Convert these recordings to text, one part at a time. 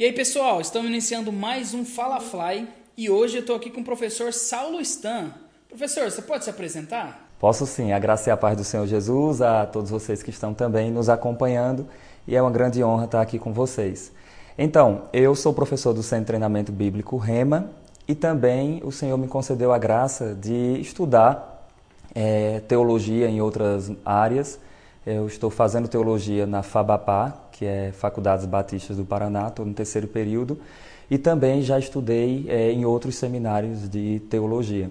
E aí, pessoal, estamos iniciando mais um Fala Fly e hoje eu estou aqui com o professor Saulo Stan. Professor, você pode se apresentar? Posso sim. A graça e a paz do Senhor Jesus a todos vocês que estão também nos acompanhando e é uma grande honra estar aqui com vocês. Então, eu sou professor do Centro de Treinamento Bíblico REMA e também o Senhor me concedeu a graça de estudar é, teologia em outras áreas. Eu estou fazendo teologia na FABAPA, que é Faculdades Batistas do Paraná, estou no terceiro período, e também já estudei é, em outros seminários de teologia.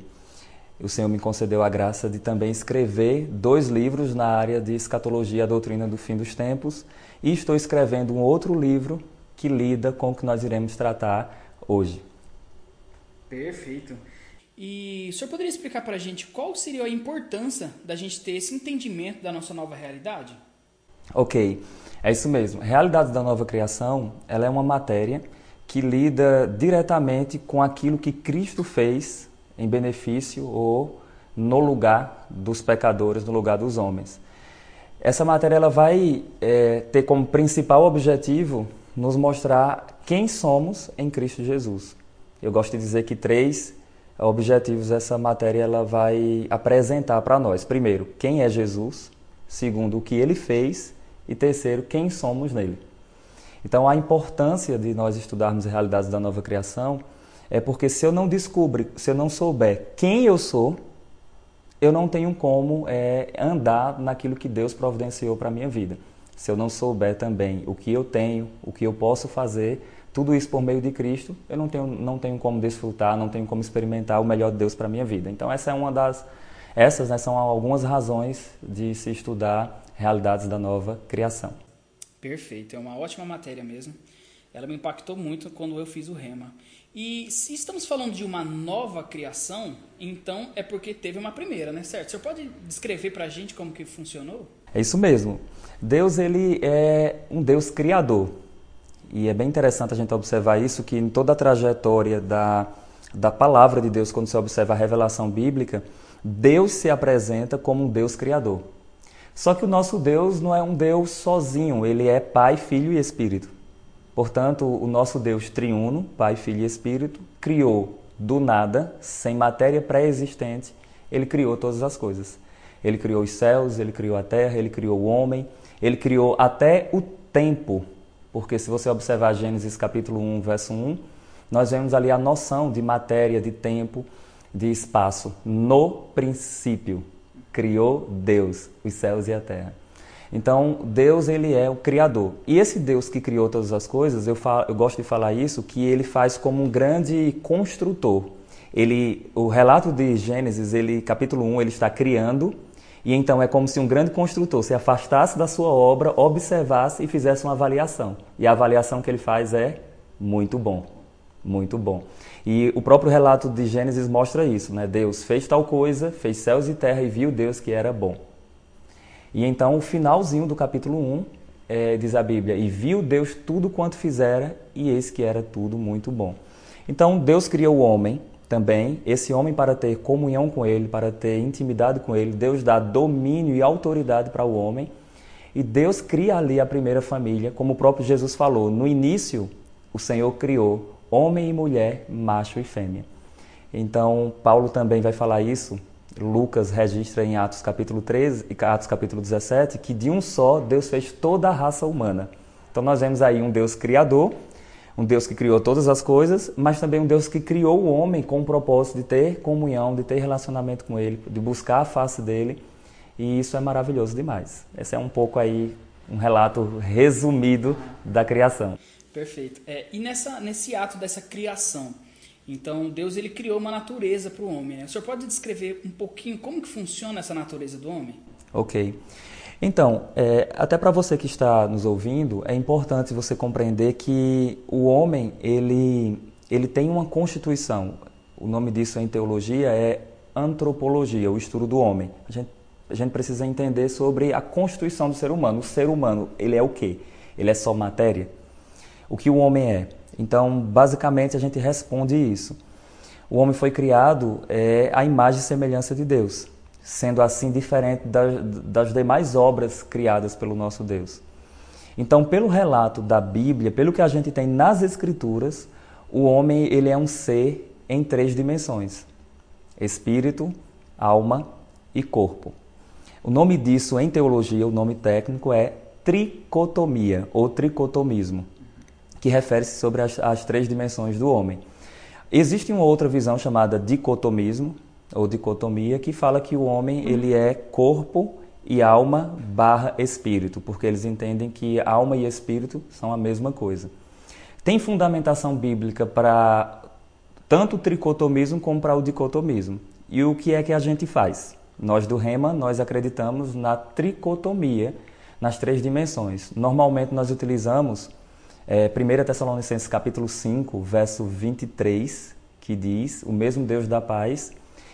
O Senhor me concedeu a graça de também escrever dois livros na área de escatologia, a doutrina do fim dos tempos, e estou escrevendo um outro livro que lida com o que nós iremos tratar hoje. Perfeito. E o senhor poderia explicar para a gente qual seria a importância da gente ter esse entendimento da nossa nova realidade? Ok. É isso mesmo. Realidade da nova criação, ela é uma matéria que lida diretamente com aquilo que Cristo fez em benefício ou no lugar dos pecadores, no lugar dos homens. Essa matéria ela vai é, ter como principal objetivo nos mostrar quem somos em Cristo Jesus. Eu gosto de dizer que três objetivos essa matéria ela vai apresentar para nós. Primeiro, quem é Jesus. Segundo, o que ele fez e terceiro, quem somos nele. Então, a importância de nós estudarmos as realidades da nova criação é porque se eu não descubro, se eu não souber quem eu sou, eu não tenho como é, andar naquilo que Deus providenciou para a minha vida. Se eu não souber também o que eu tenho, o que eu posso fazer, tudo isso por meio de Cristo, eu não tenho, não tenho como desfrutar, não tenho como experimentar o melhor de Deus para a minha vida. Então, essa é uma das, essas né, são algumas razões de se estudar realidades da nova criação. Perfeito, é uma ótima matéria mesmo. Ela me impactou muito quando eu fiz o Rema. E se estamos falando de uma nova criação, então é porque teve uma primeira, né? Certo? O senhor pode descrever para a gente como que funcionou? É isso mesmo. Deus ele é um Deus criador. E é bem interessante a gente observar isso, que em toda a trajetória da, da palavra de Deus, quando você observa a revelação bíblica, Deus se apresenta como um Deus criador. Só que o nosso Deus não é um Deus sozinho, ele é Pai, Filho e Espírito. Portanto, o nosso Deus triuno, Pai, Filho e Espírito, criou do nada, sem matéria pré-existente, ele criou todas as coisas. Ele criou os céus, ele criou a terra, ele criou o homem, ele criou até o tempo. Porque se você observar Gênesis capítulo 1, verso 1, nós vemos ali a noção de matéria, de tempo, de espaço. No princípio, criou Deus, os céus e a terra. Então, Deus ele é o criador. E esse Deus que criou todas as coisas, eu, falo, eu gosto de falar isso, que ele faz como um grande construtor. Ele, o relato de Gênesis, ele, capítulo 1, ele está criando, e então é como se um grande construtor se afastasse da sua obra, observasse e fizesse uma avaliação. E a avaliação que ele faz é muito bom, muito bom. E o próprio relato de Gênesis mostra isso, né? Deus fez tal coisa, fez céus e terra e viu Deus que era bom. E então o finalzinho do capítulo 1 é, diz a Bíblia: E viu Deus tudo quanto fizera, e eis que era tudo muito bom. Então Deus criou o homem também, esse homem para ter comunhão com ele, para ter intimidade com ele, Deus dá domínio e autoridade para o homem. E Deus cria ali a primeira família, como o próprio Jesus falou. No início, o Senhor criou homem e mulher, macho e fêmea. Então, Paulo também vai falar isso. Lucas registra em Atos capítulo 13 e Atos capítulo 17 que de um só Deus fez toda a raça humana. Então nós vemos aí um Deus criador, um Deus que criou todas as coisas, mas também um Deus que criou o homem com o propósito de ter comunhão, de ter relacionamento com ele, de buscar a face dele. E isso é maravilhoso demais. Esse é um pouco aí um relato resumido da criação. Perfeito. É, e nessa, nesse ato dessa criação, então Deus ele criou uma natureza para o homem. Né? O senhor pode descrever um pouquinho como que funciona essa natureza do homem? Ok. Então, é, até para você que está nos ouvindo, é importante você compreender que o homem ele, ele tem uma constituição. O nome disso em teologia é antropologia, o estudo do homem. A gente, a gente precisa entender sobre a constituição do ser humano. O ser humano, ele é o quê? Ele é só matéria? o que o homem é. Então, basicamente, a gente responde isso. O homem foi criado é, à imagem e semelhança de Deus, sendo assim diferente das, das demais obras criadas pelo nosso Deus. Então, pelo relato da Bíblia, pelo que a gente tem nas Escrituras, o homem ele é um ser em três dimensões: espírito, alma e corpo. O nome disso em teologia, o nome técnico é tricotomia ou tricotomismo, que refere-se sobre as, as três dimensões do homem. Existe uma outra visão chamada dicotomismo ou dicotomia que fala que o homem ele é corpo e alma barra espírito, porque eles entendem que alma e espírito são a mesma coisa. Tem fundamentação bíblica para tanto o tricotomismo como para o dicotomismo. E o que é que a gente faz? Nós do Rema, nós acreditamos na tricotomia, nas três dimensões. Normalmente nós utilizamos é, 1 Tessalonicenses capítulo 5, verso 23, que diz, o mesmo Deus da paz,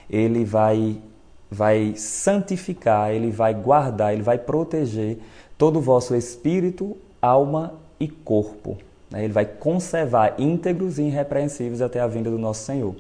ele vai vai santificar, ele vai guardar, ele vai proteger todo o vosso espírito, alma e corpo. Né? Ele vai conservar íntegros e irrepreensíveis até a vinda do nosso Senhor.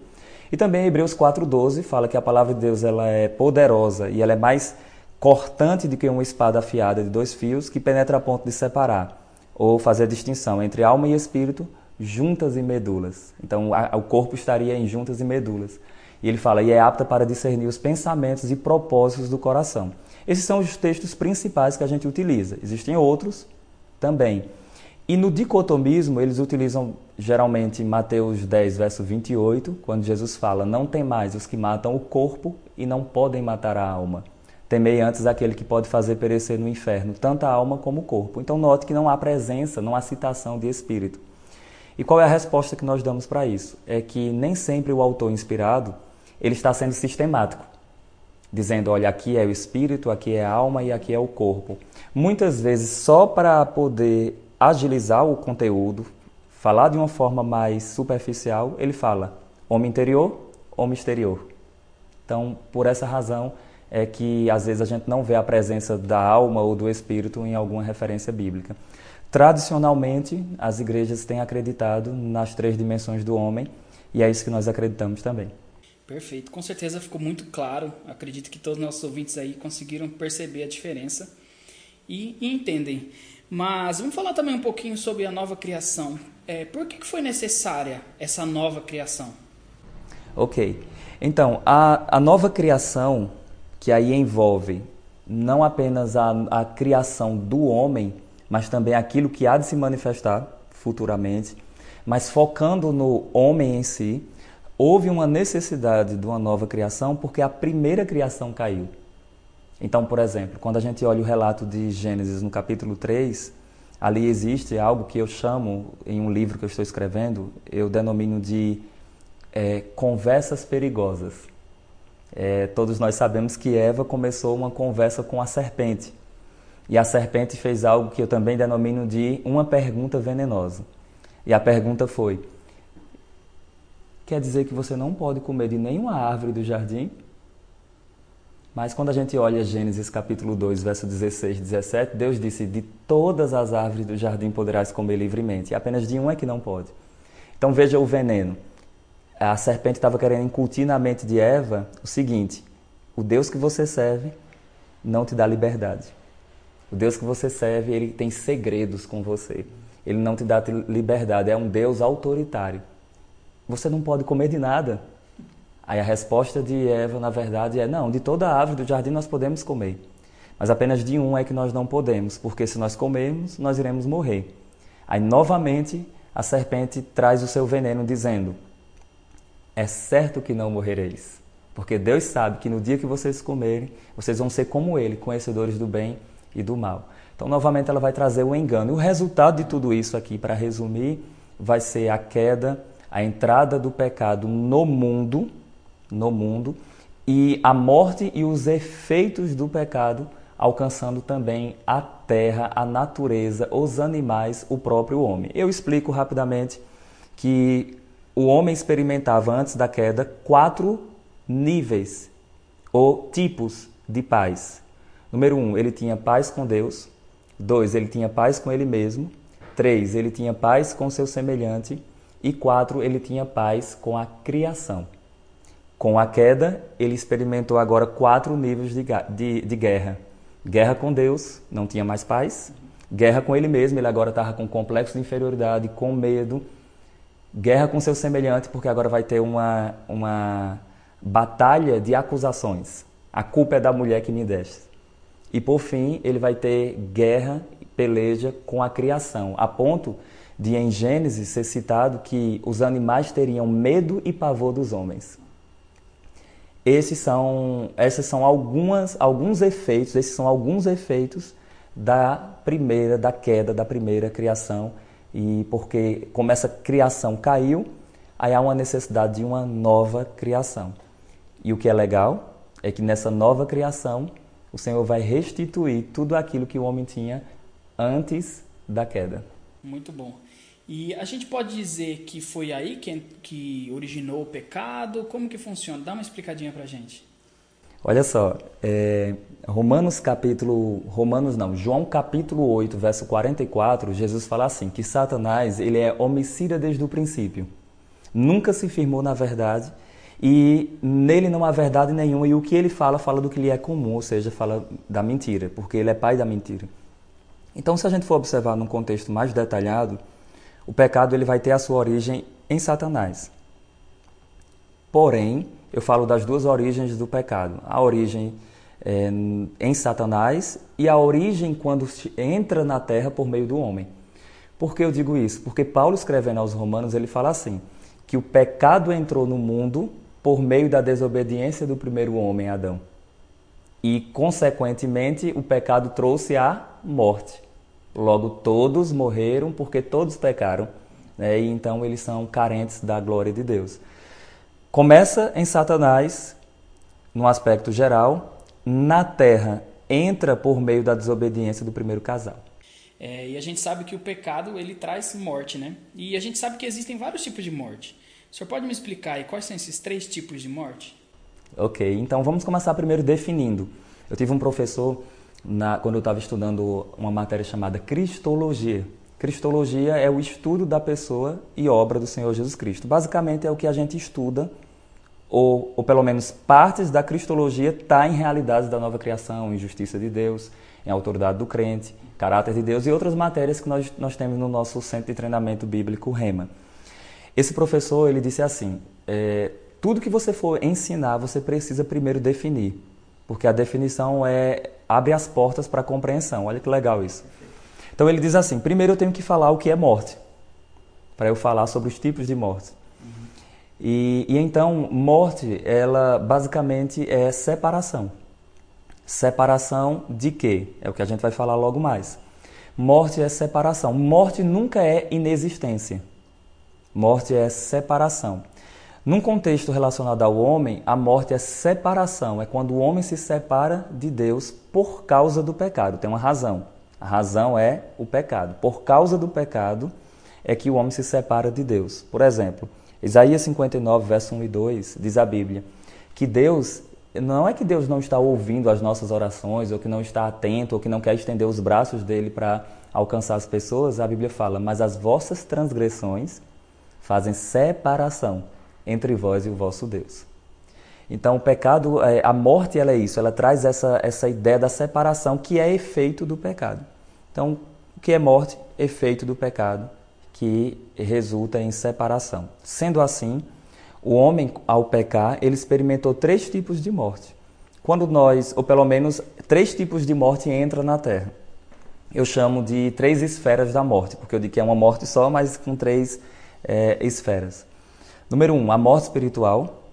E também Hebreus 4:12 fala que a palavra de Deus ela é poderosa e ela é mais cortante do que uma espada afiada de dois fios que penetra a ponto de separar ou fazer distinção entre alma e espírito, juntas e medulas. Então a, o corpo estaria em juntas e medulas. E ele fala, e é apta para discernir os pensamentos e propósitos do coração. Esses são os textos principais que a gente utiliza. Existem outros também. E no dicotomismo, eles utilizam geralmente Mateus 10, verso 28, quando Jesus fala: Não tem mais os que matam o corpo e não podem matar a alma. Temei antes aquele que pode fazer perecer no inferno tanto a alma como o corpo. Então, note que não há presença, não há citação de espírito. E qual é a resposta que nós damos para isso? É que nem sempre o autor inspirado ele está sendo sistemático, dizendo: olha, aqui é o espírito, aqui é a alma e aqui é o corpo. Muitas vezes, só para poder agilizar o conteúdo, falar de uma forma mais superficial, ele fala homem interior, homem exterior. Então, por essa razão é que às vezes a gente não vê a presença da alma ou do espírito em alguma referência bíblica. Tradicionalmente, as igrejas têm acreditado nas três dimensões do homem e é isso que nós acreditamos também. Perfeito, com certeza ficou muito claro. Acredito que todos os nossos ouvintes aí conseguiram perceber a diferença e, e entendem. Mas vamos falar também um pouquinho sobre a nova criação. É, por que foi necessária essa nova criação? Ok, então a, a nova criação, que aí envolve não apenas a, a criação do homem, mas também aquilo que há de se manifestar futuramente, mas focando no homem em si, houve uma necessidade de uma nova criação porque a primeira criação caiu. Então, por exemplo, quando a gente olha o relato de Gênesis no capítulo 3, ali existe algo que eu chamo, em um livro que eu estou escrevendo, eu denomino de é, conversas perigosas. É, todos nós sabemos que Eva começou uma conversa com a serpente. E a serpente fez algo que eu também denomino de uma pergunta venenosa. E a pergunta foi: quer dizer que você não pode comer de nenhuma árvore do jardim. Mas quando a gente olha Gênesis capítulo 2, verso 16 e 17, Deus disse: De todas as árvores do jardim poderás comer livremente, e apenas de uma é que não pode. Então veja o veneno. A serpente estava querendo incutir na mente de Eva o seguinte: o Deus que você serve não te dá liberdade. O Deus que você serve, ele tem segredos com você. Ele não te dá liberdade, é um Deus autoritário você não pode comer de nada. Aí a resposta de Eva, na verdade, é: não, de toda a árvore do jardim nós podemos comer, mas apenas de um é que nós não podemos, porque se nós comermos, nós iremos morrer. Aí novamente a serpente traz o seu veneno, dizendo: é certo que não morrereis, porque Deus sabe que no dia que vocês comerem, vocês vão ser como Ele, conhecedores do bem e do mal. Então, novamente, ela vai trazer o engano. E o resultado de tudo isso aqui, para resumir, vai ser a queda a entrada do pecado no mundo, no mundo, e a morte e os efeitos do pecado alcançando também a terra, a natureza, os animais, o próprio homem. Eu explico rapidamente que o homem experimentava antes da queda quatro níveis ou tipos de paz. Número um, ele tinha paz com Deus. Dois, ele tinha paz com ele mesmo. Três, ele tinha paz com seu semelhante. E quatro, ele tinha paz com a criação. Com a queda, ele experimentou agora quatro níveis de, de, de guerra. Guerra com Deus, não tinha mais paz. Guerra com ele mesmo, ele agora estava com complexo de inferioridade, com medo. Guerra com seu semelhante, porque agora vai ter uma, uma batalha de acusações. A culpa é da mulher que me deste. E por fim, ele vai ter guerra, peleja com a criação, a ponto de em Gênesis ser citado que os animais teriam medo e pavor dos homens. Esses são, esses são algumas, alguns efeitos, esses são alguns efeitos da primeira, da queda da primeira criação. E porque como essa criação caiu, aí há uma necessidade de uma nova criação. E o que é legal é que nessa nova criação o Senhor vai restituir tudo aquilo que o homem tinha antes da queda. Muito bom. E a gente pode dizer que foi aí que, que originou o pecado? Como que funciona? Dá uma explicadinha pra gente. Olha só, é, Romanos capítulo, Romanos não, João capítulo 8, verso 44, Jesus fala assim, que Satanás, ele é homicida desde o princípio. Nunca se firmou na verdade e nele não há verdade nenhuma e o que ele fala, fala do que lhe é comum, ou seja, fala da mentira, porque ele é pai da mentira. Então, se a gente for observar num contexto mais detalhado, o pecado ele vai ter a sua origem em Satanás. Porém, eu falo das duas origens do pecado: a origem é, em Satanás e a origem quando entra na terra por meio do homem. Por que eu digo isso? Porque Paulo, escrevendo aos Romanos, ele fala assim: que o pecado entrou no mundo por meio da desobediência do primeiro homem, Adão. E, consequentemente, o pecado trouxe a morte. Logo, todos morreram porque todos pecaram, né? e então eles são carentes da glória de Deus. Começa em Satanás, no aspecto geral, na terra entra por meio da desobediência do primeiro casal. É, e a gente sabe que o pecado ele traz morte, né? E a gente sabe que existem vários tipos de morte. O senhor pode me explicar aí quais são esses três tipos de morte? Ok, então vamos começar primeiro definindo. Eu tive um professor na, quando eu estava estudando uma matéria chamada Cristologia. Cristologia é o estudo da pessoa e obra do Senhor Jesus Cristo. Basicamente é o que a gente estuda, ou, ou pelo menos partes da Cristologia está em realidades da nova criação, em justiça de Deus, em autoridade do crente, caráter de Deus e outras matérias que nós, nós temos no nosso centro de treinamento bíblico REMA. Esse professor ele disse assim: é, tudo que você for ensinar, você precisa primeiro definir, porque a definição é abre as portas para a compreensão. Olha que legal isso. Então ele diz assim: primeiro eu tenho que falar o que é morte, para eu falar sobre os tipos de morte. Uhum. E, e então morte, ela basicamente é separação. Separação de quê? É o que a gente vai falar logo mais. Morte é separação. Morte nunca é inexistência. Morte é separação. Num contexto relacionado ao homem, a morte é separação, é quando o homem se separa de Deus por causa do pecado. Tem uma razão. A razão é o pecado. Por causa do pecado é que o homem se separa de Deus. Por exemplo, Isaías 59, verso 1 e 2, diz a Bíblia que Deus, não é que Deus não está ouvindo as nossas orações, ou que não está atento, ou que não quer estender os braços dele para alcançar as pessoas. A Bíblia fala, mas as vossas transgressões fazem separação entre vós e o vosso Deus. Então, o pecado, é, a morte, ela é isso, ela traz essa, essa ideia da separação que é efeito do pecado. Então, o que é morte? Efeito do pecado, que resulta em separação. Sendo assim, o homem, ao pecar, ele experimentou três tipos de morte. Quando nós, ou pelo menos três tipos de morte entram na Terra. Eu chamo de três esferas da morte, porque eu digo que é uma morte só, mas com três é, esferas. Número um, a morte espiritual,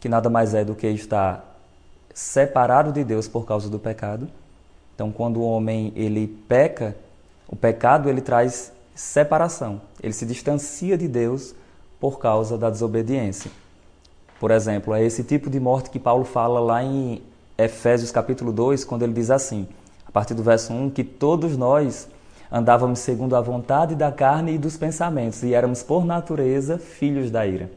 que nada mais é do que estar separado de Deus por causa do pecado. Então, quando o homem ele peca, o pecado ele traz separação. Ele se distancia de Deus por causa da desobediência. Por exemplo, é esse tipo de morte que Paulo fala lá em Efésios capítulo 2, quando ele diz assim, a partir do verso 1, que todos nós andávamos segundo a vontade da carne e dos pensamentos, e éramos por natureza filhos da ira.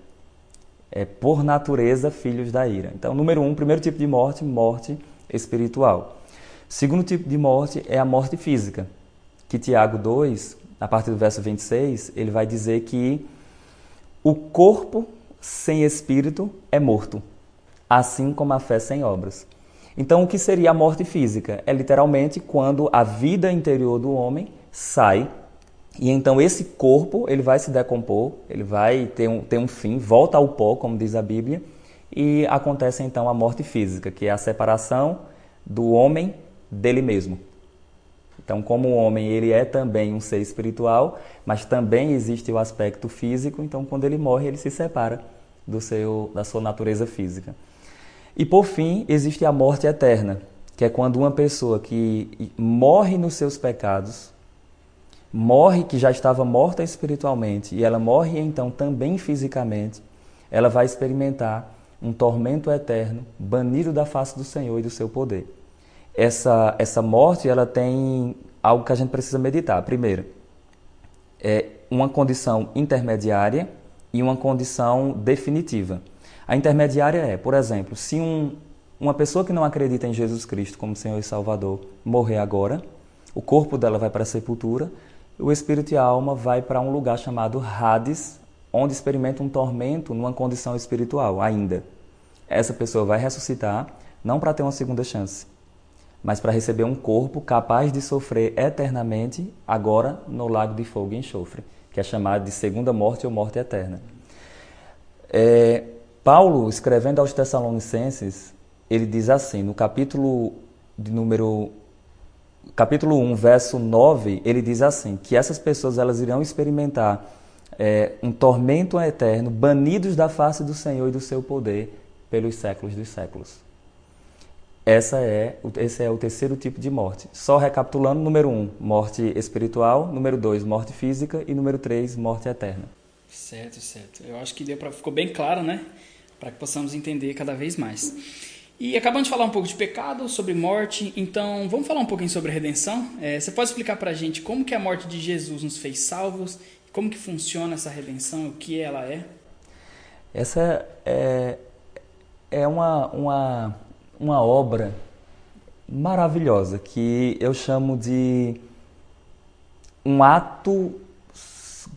É por natureza filhos da ira. Então, número um, primeiro tipo de morte, morte espiritual. Segundo tipo de morte é a morte física, que Tiago 2, a partir do verso 26, ele vai dizer que o corpo sem espírito é morto, assim como a fé sem obras. Então, o que seria a morte física? É literalmente quando a vida interior do homem sai e então esse corpo ele vai se decompor, ele vai ter um, ter um fim, volta ao pó, como diz a Bíblia, e acontece então a morte física, que é a separação do homem dele mesmo. Então, como o homem ele é também um ser espiritual, mas também existe o aspecto físico, então quando ele morre ele se separa do seu da sua natureza física. E por fim, existe a morte eterna, que é quando uma pessoa que morre nos seus pecados, morre que já estava morta espiritualmente e ela morre então também fisicamente, ela vai experimentar um tormento eterno, banido da face do Senhor e do seu poder. Essa essa morte, ela tem algo que a gente precisa meditar. Primeiro, é uma condição intermediária e uma condição definitiva. A intermediária é, por exemplo, se um, uma pessoa que não acredita em Jesus Cristo como Senhor e Salvador morrer agora, o corpo dela vai para a sepultura, o espírito e a alma vai para um lugar chamado Hades, onde experimenta um tormento numa condição espiritual ainda. Essa pessoa vai ressuscitar não para ter uma segunda chance, mas para receber um corpo capaz de sofrer eternamente agora no lago de fogo e enxofre, que é chamado de segunda morte ou morte eterna. É, Paulo, escrevendo aos Tessalonicenses, ele diz assim, no capítulo de número capítulo 1, verso 9, ele diz assim, que essas pessoas elas irão experimentar é, um tormento eterno, banidos da face do Senhor e do seu poder pelos séculos dos séculos. Essa é, esse é o terceiro tipo de morte. Só recapitulando, número 1, um, morte espiritual, número 2, morte física e número 3, morte eterna. Certo, certo. Eu acho que deu pra, ficou bem claro, né? Para que possamos entender cada vez mais. E acabamos de falar um pouco de pecado, sobre morte, então vamos falar um pouquinho sobre redenção. É, você pode explicar para a gente como que a morte de Jesus nos fez salvos, como que funciona essa redenção, o que ela é? Essa é, é uma, uma, uma obra maravilhosa que eu chamo de um ato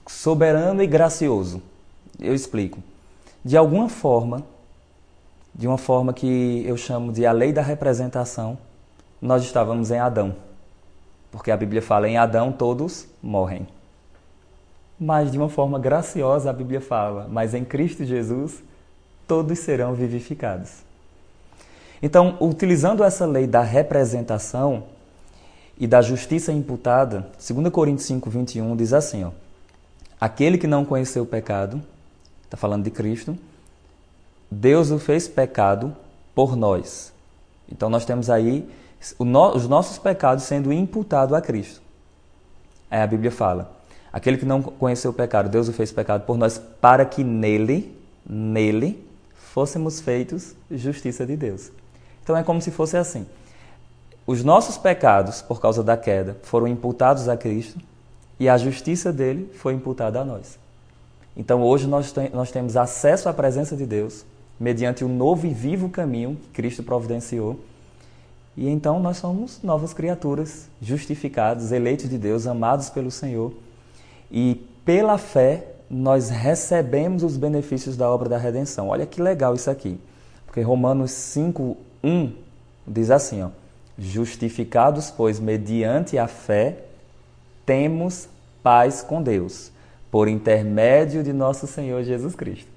soberano e gracioso. Eu explico. De alguma forma, de uma forma que eu chamo de a lei da representação, nós estávamos em Adão. Porque a Bíblia fala em Adão todos morrem. Mas de uma forma graciosa a Bíblia fala, mas em Cristo Jesus todos serão vivificados. Então, utilizando essa lei da representação e da justiça imputada, 2 Coríntios 5, 21 diz assim: ó, Aquele que não conheceu o pecado, está falando de Cristo, Deus o fez pecado por nós. Então nós temos aí os nossos pecados sendo imputados a Cristo. Aí a Bíblia fala: aquele que não conheceu o pecado, Deus o fez pecado por nós, para que nele, nele, fôssemos feitos justiça de Deus. Então é como se fosse assim: os nossos pecados, por causa da queda, foram imputados a Cristo e a justiça dele foi imputada a nós. Então hoje nós, tem, nós temos acesso à presença de Deus mediante o novo e vivo caminho que Cristo providenciou. E então nós somos novas criaturas, justificados, eleitos de Deus, amados pelo Senhor. E pela fé nós recebemos os benefícios da obra da redenção. Olha que legal isso aqui. Porque Romanos 5, 1 diz assim: ó, Justificados, pois, mediante a fé, temos paz com Deus, por intermédio de nosso Senhor Jesus Cristo.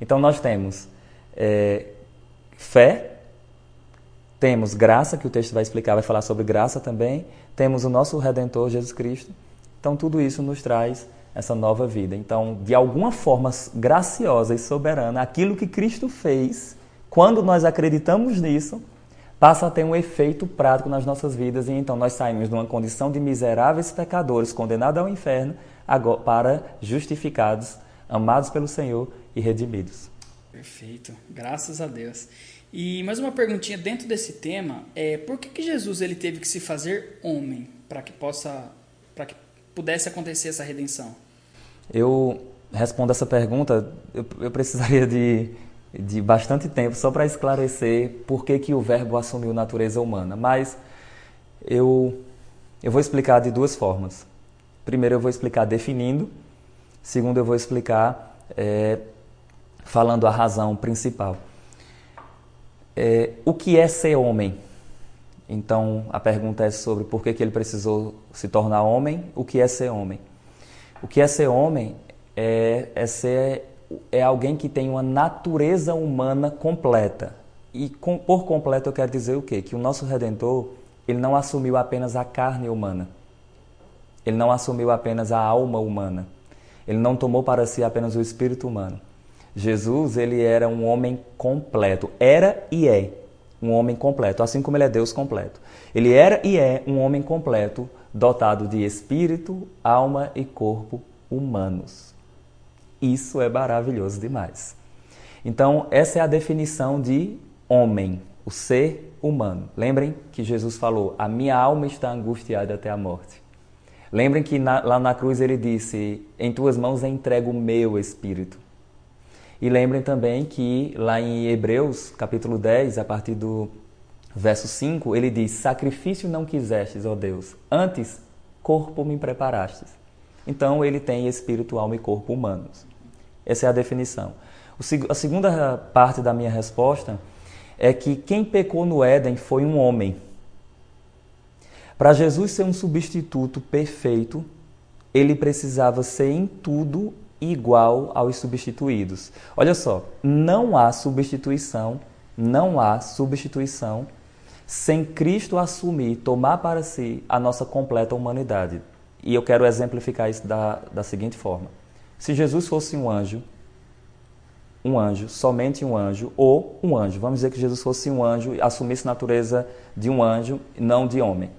Então nós temos é, fé, temos graça, que o texto vai explicar, vai falar sobre graça também, temos o nosso Redentor Jesus Cristo. Então, tudo isso nos traz essa nova vida. Então, de alguma forma graciosa e soberana, aquilo que Cristo fez, quando nós acreditamos nisso, passa a ter um efeito prático nas nossas vidas e então nós saímos de uma condição de miseráveis pecadores condenados ao inferno para justificados, amados pelo Senhor e redimidos. Perfeito, graças a Deus. E mais uma perguntinha dentro desse tema é por que, que Jesus ele teve que se fazer homem para que possa para que pudesse acontecer essa redenção? Eu respondo essa pergunta, eu, eu precisaria de, de bastante tempo só para esclarecer por que, que o verbo assumiu natureza humana, mas eu, eu vou explicar de duas formas. Primeiro eu vou explicar definindo, segundo eu vou explicar é, falando a razão principal. É, o que é ser homem? Então a pergunta é sobre por que, que ele precisou se tornar homem, o que é ser homem? O que é ser homem é, é ser é alguém que tem uma natureza humana completa. E com, por completo eu quero dizer o quê? Que o nosso Redentor, ele não assumiu apenas a carne humana. Ele não assumiu apenas a alma humana. Ele não tomou para si apenas o espírito humano. Jesus, ele era um homem completo. Era e é um homem completo, assim como ele é Deus completo. Ele era e é um homem completo, dotado de espírito, alma e corpo humanos. Isso é maravilhoso demais. Então, essa é a definição de homem, o ser humano. Lembrem que Jesus falou: A minha alma está angustiada até a morte. Lembrem que na, lá na cruz ele disse: Em tuas mãos entrego o meu espírito. E lembrem também que lá em Hebreus, capítulo 10, a partir do verso 5, ele diz: Sacrifício não quisestes, ó Deus, antes corpo me preparastes. Então ele tem espírito, alma e corpo humanos. Essa é a definição. A segunda parte da minha resposta é que quem pecou no Éden foi um homem. Para Jesus ser um substituto perfeito, ele precisava ser em tudo igual aos substituídos. Olha só, não há substituição, não há substituição sem Cristo assumir, tomar para si a nossa completa humanidade. E eu quero exemplificar isso da, da seguinte forma: se Jesus fosse um anjo, um anjo, somente um anjo, ou um anjo, vamos dizer que Jesus fosse um anjo e assumisse natureza de um anjo, não de homem.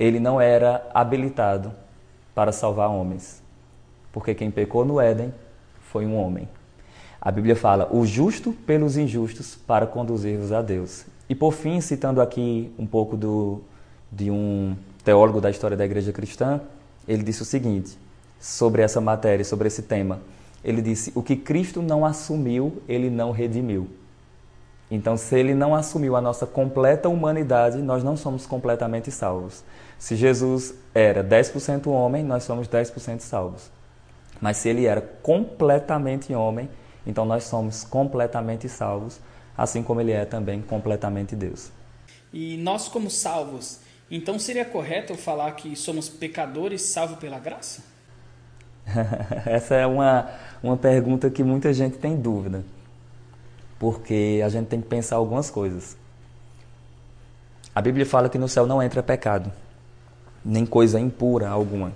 Ele não era habilitado para salvar homens, porque quem pecou no Éden foi um homem. A Bíblia fala: o justo pelos injustos para conduzir-vos a Deus. E por fim, citando aqui um pouco do, de um teólogo da história da igreja cristã, ele disse o seguinte sobre essa matéria, sobre esse tema. Ele disse: O que Cristo não assumiu, ele não redimiu. Então, se ele não assumiu a nossa completa humanidade, nós não somos completamente salvos. Se Jesus era 10% homem, nós somos 10% salvos. Mas se ele era completamente homem, então nós somos completamente salvos, assim como ele é também completamente Deus. E nós, como salvos, então seria correto eu falar que somos pecadores salvos pela graça? Essa é uma, uma pergunta que muita gente tem dúvida, porque a gente tem que pensar algumas coisas. A Bíblia fala que no céu não entra pecado, nem coisa impura alguma.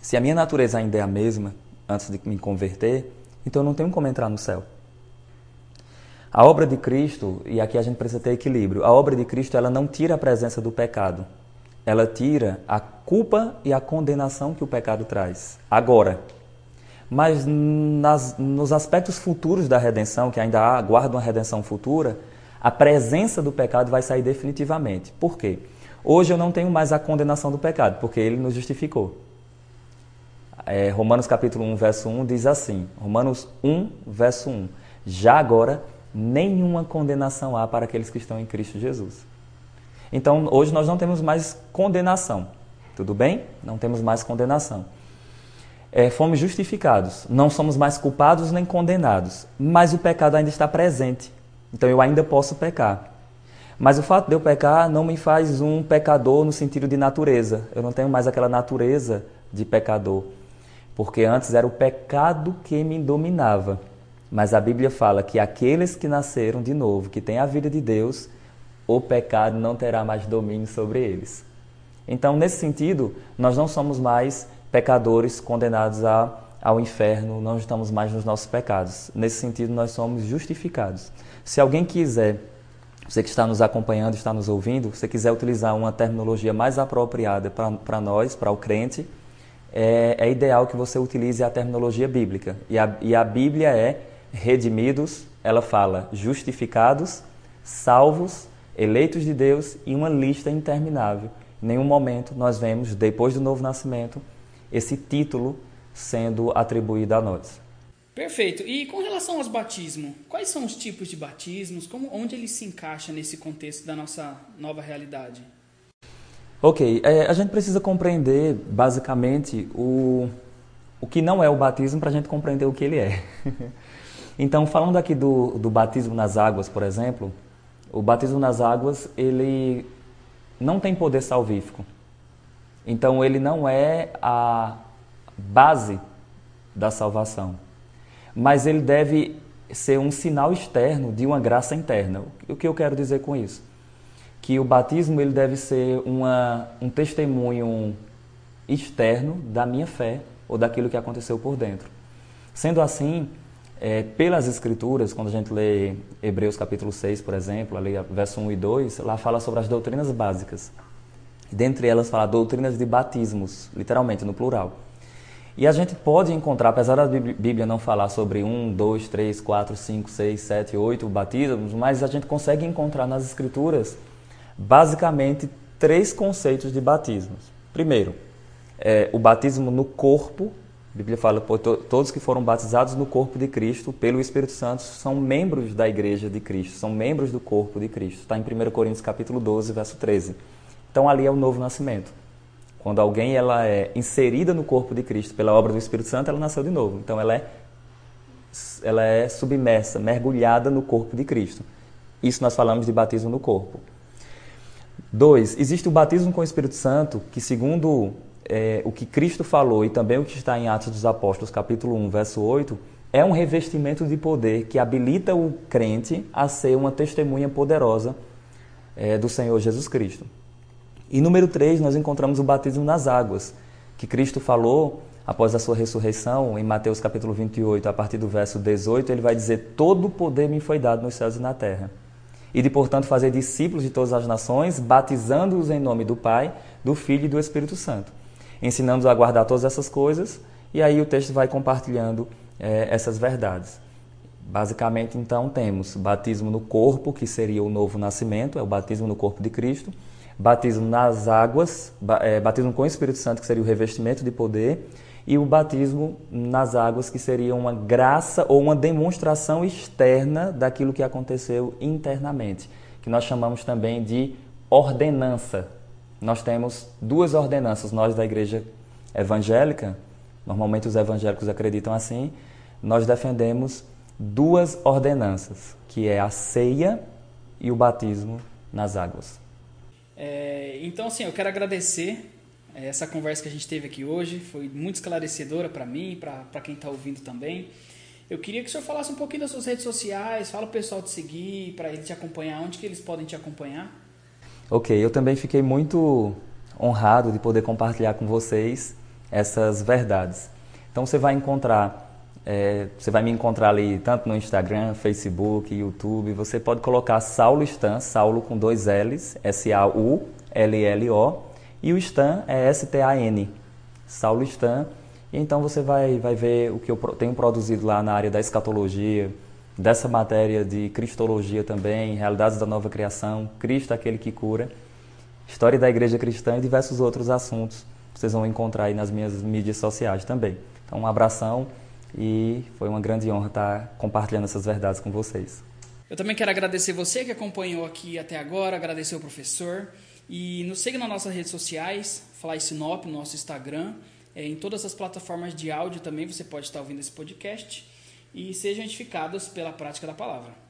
Se a minha natureza ainda é a mesma antes de me converter, então eu não tenho como entrar no céu. A obra de Cristo, e aqui a gente precisa ter equilíbrio, a obra de Cristo ela não tira a presença do pecado. Ela tira a culpa e a condenação que o pecado traz. Agora, mas nas, nos aspectos futuros da redenção, que ainda aguardam a redenção futura, a presença do pecado vai sair definitivamente. Por quê? Hoje eu não tenho mais a condenação do pecado, porque ele nos justificou. É, Romanos capítulo 1, verso 1 diz assim, Romanos 1, verso 1, Já agora nenhuma condenação há para aqueles que estão em Cristo Jesus. Então, hoje nós não temos mais condenação. Tudo bem? Não temos mais condenação. É, fomos justificados. Não somos mais culpados nem condenados. Mas o pecado ainda está presente. Então, eu ainda posso pecar. Mas o fato de eu pecar não me faz um pecador no sentido de natureza. Eu não tenho mais aquela natureza de pecador. Porque antes era o pecado que me dominava. Mas a Bíblia fala que aqueles que nasceram de novo, que têm a vida de Deus, o pecado não terá mais domínio sobre eles. Então, nesse sentido, nós não somos mais pecadores condenados a, ao inferno, não estamos mais nos nossos pecados. Nesse sentido, nós somos justificados. Se alguém quiser, você que está nos acompanhando, está nos ouvindo, se quiser utilizar uma terminologia mais apropriada para nós, para o crente, é, é, ideal que você utilize a terminologia bíblica. E a, e a Bíblia é redimidos, ela fala justificados, salvos, eleitos de Deus e uma lista interminável. Em nenhum momento nós vemos, depois do novo nascimento, esse título sendo atribuído a nós. Perfeito. E com relação aos batismos, quais são os tipos de batismos? Como, onde ele se encaixa nesse contexto da nossa nova realidade? Ok, é, a gente precisa compreender basicamente o, o que não é o batismo para a gente compreender o que ele é. Então, falando aqui do, do batismo nas águas, por exemplo, o batismo nas águas, ele não tem poder salvífico. Então, ele não é a base da salvação. Mas ele deve ser um sinal externo de uma graça interna. O que eu quero dizer com isso? Que o batismo ele deve ser uma, um testemunho externo da minha fé ou daquilo que aconteceu por dentro. Sendo assim, é, pelas Escrituras, quando a gente lê Hebreus capítulo 6, por exemplo, ali, verso 1 e 2, lá fala sobre as doutrinas básicas. Dentre elas fala doutrinas de batismos, literalmente, no plural. E a gente pode encontrar, apesar da Bíblia não falar sobre um, dois, três, quatro, cinco, seis, sete, oito batismos, mas a gente consegue encontrar nas Escrituras basicamente três conceitos de batismos. Primeiro, é, o batismo no corpo. A Bíblia fala, por todos que foram batizados no corpo de Cristo pelo Espírito Santo são membros da igreja de Cristo, são membros do corpo de Cristo. Está em 1 Coríntios capítulo 12, verso 13. Então ali é o novo nascimento. Quando alguém ela é inserida no corpo de Cristo pela obra do Espírito Santo, ela nasceu de novo. Então ela é ela é submersa, mergulhada no corpo de Cristo. Isso nós falamos de batismo no corpo. Dois, existe o batismo com o Espírito Santo, que segundo é, o que Cristo falou e também o que está em Atos dos Apóstolos, capítulo 1, verso 8, é um revestimento de poder que habilita o crente a ser uma testemunha poderosa é, do Senhor Jesus Cristo. E número 3, nós encontramos o batismo nas águas, que Cristo falou após a sua ressurreição, em Mateus capítulo 28, a partir do verso 18, ele vai dizer: Todo o poder me foi dado nos céus e na terra. E de, portanto, fazer discípulos de todas as nações, batizando-os em nome do Pai, do Filho e do Espírito Santo, ensinando-os a guardar todas essas coisas, e aí o texto vai compartilhando é, essas verdades. Basicamente, então, temos batismo no corpo, que seria o novo nascimento, é o batismo no corpo de Cristo batismo nas águas, é, batismo com o Espírito Santo, que seria o revestimento de poder, e o batismo nas águas, que seria uma graça ou uma demonstração externa daquilo que aconteceu internamente, que nós chamamos também de ordenança. Nós temos duas ordenanças, nós da igreja evangélica, normalmente os evangélicos acreditam assim, nós defendemos duas ordenanças, que é a ceia e o batismo nas águas. É, então, assim, eu quero agradecer é, essa conversa que a gente teve aqui hoje. Foi muito esclarecedora para mim, para quem está ouvindo também. Eu queria que o senhor falasse um pouquinho das suas redes sociais, fala o pessoal te seguir, para eles te acompanhar, onde que eles podem te acompanhar. Ok, eu também fiquei muito honrado de poder compartilhar com vocês essas verdades. Então você vai encontrar é, você vai me encontrar ali tanto no Instagram, Facebook, YouTube. Você pode colocar Saulo Stan, Saulo com dois L's, S-A-U-L-L-O, e o Stan é S-T-A-N, Saulo Stan. E então você vai, vai ver o que eu tenho produzido lá na área da escatologia, dessa matéria de cristologia também, realidades da nova criação, Cristo aquele que cura, história da igreja cristã e diversos outros assuntos. Vocês vão encontrar aí nas minhas mídias sociais também. Então, um abração e foi uma grande honra estar compartilhando essas verdades com vocês. Eu também quero agradecer você que acompanhou aqui até agora, agradecer o professor e nos siga nas nossas redes sociais, Fly Sinop, no nosso Instagram, é, em todas as plataformas de áudio também você pode estar ouvindo esse podcast e sejam edificados pela prática da palavra.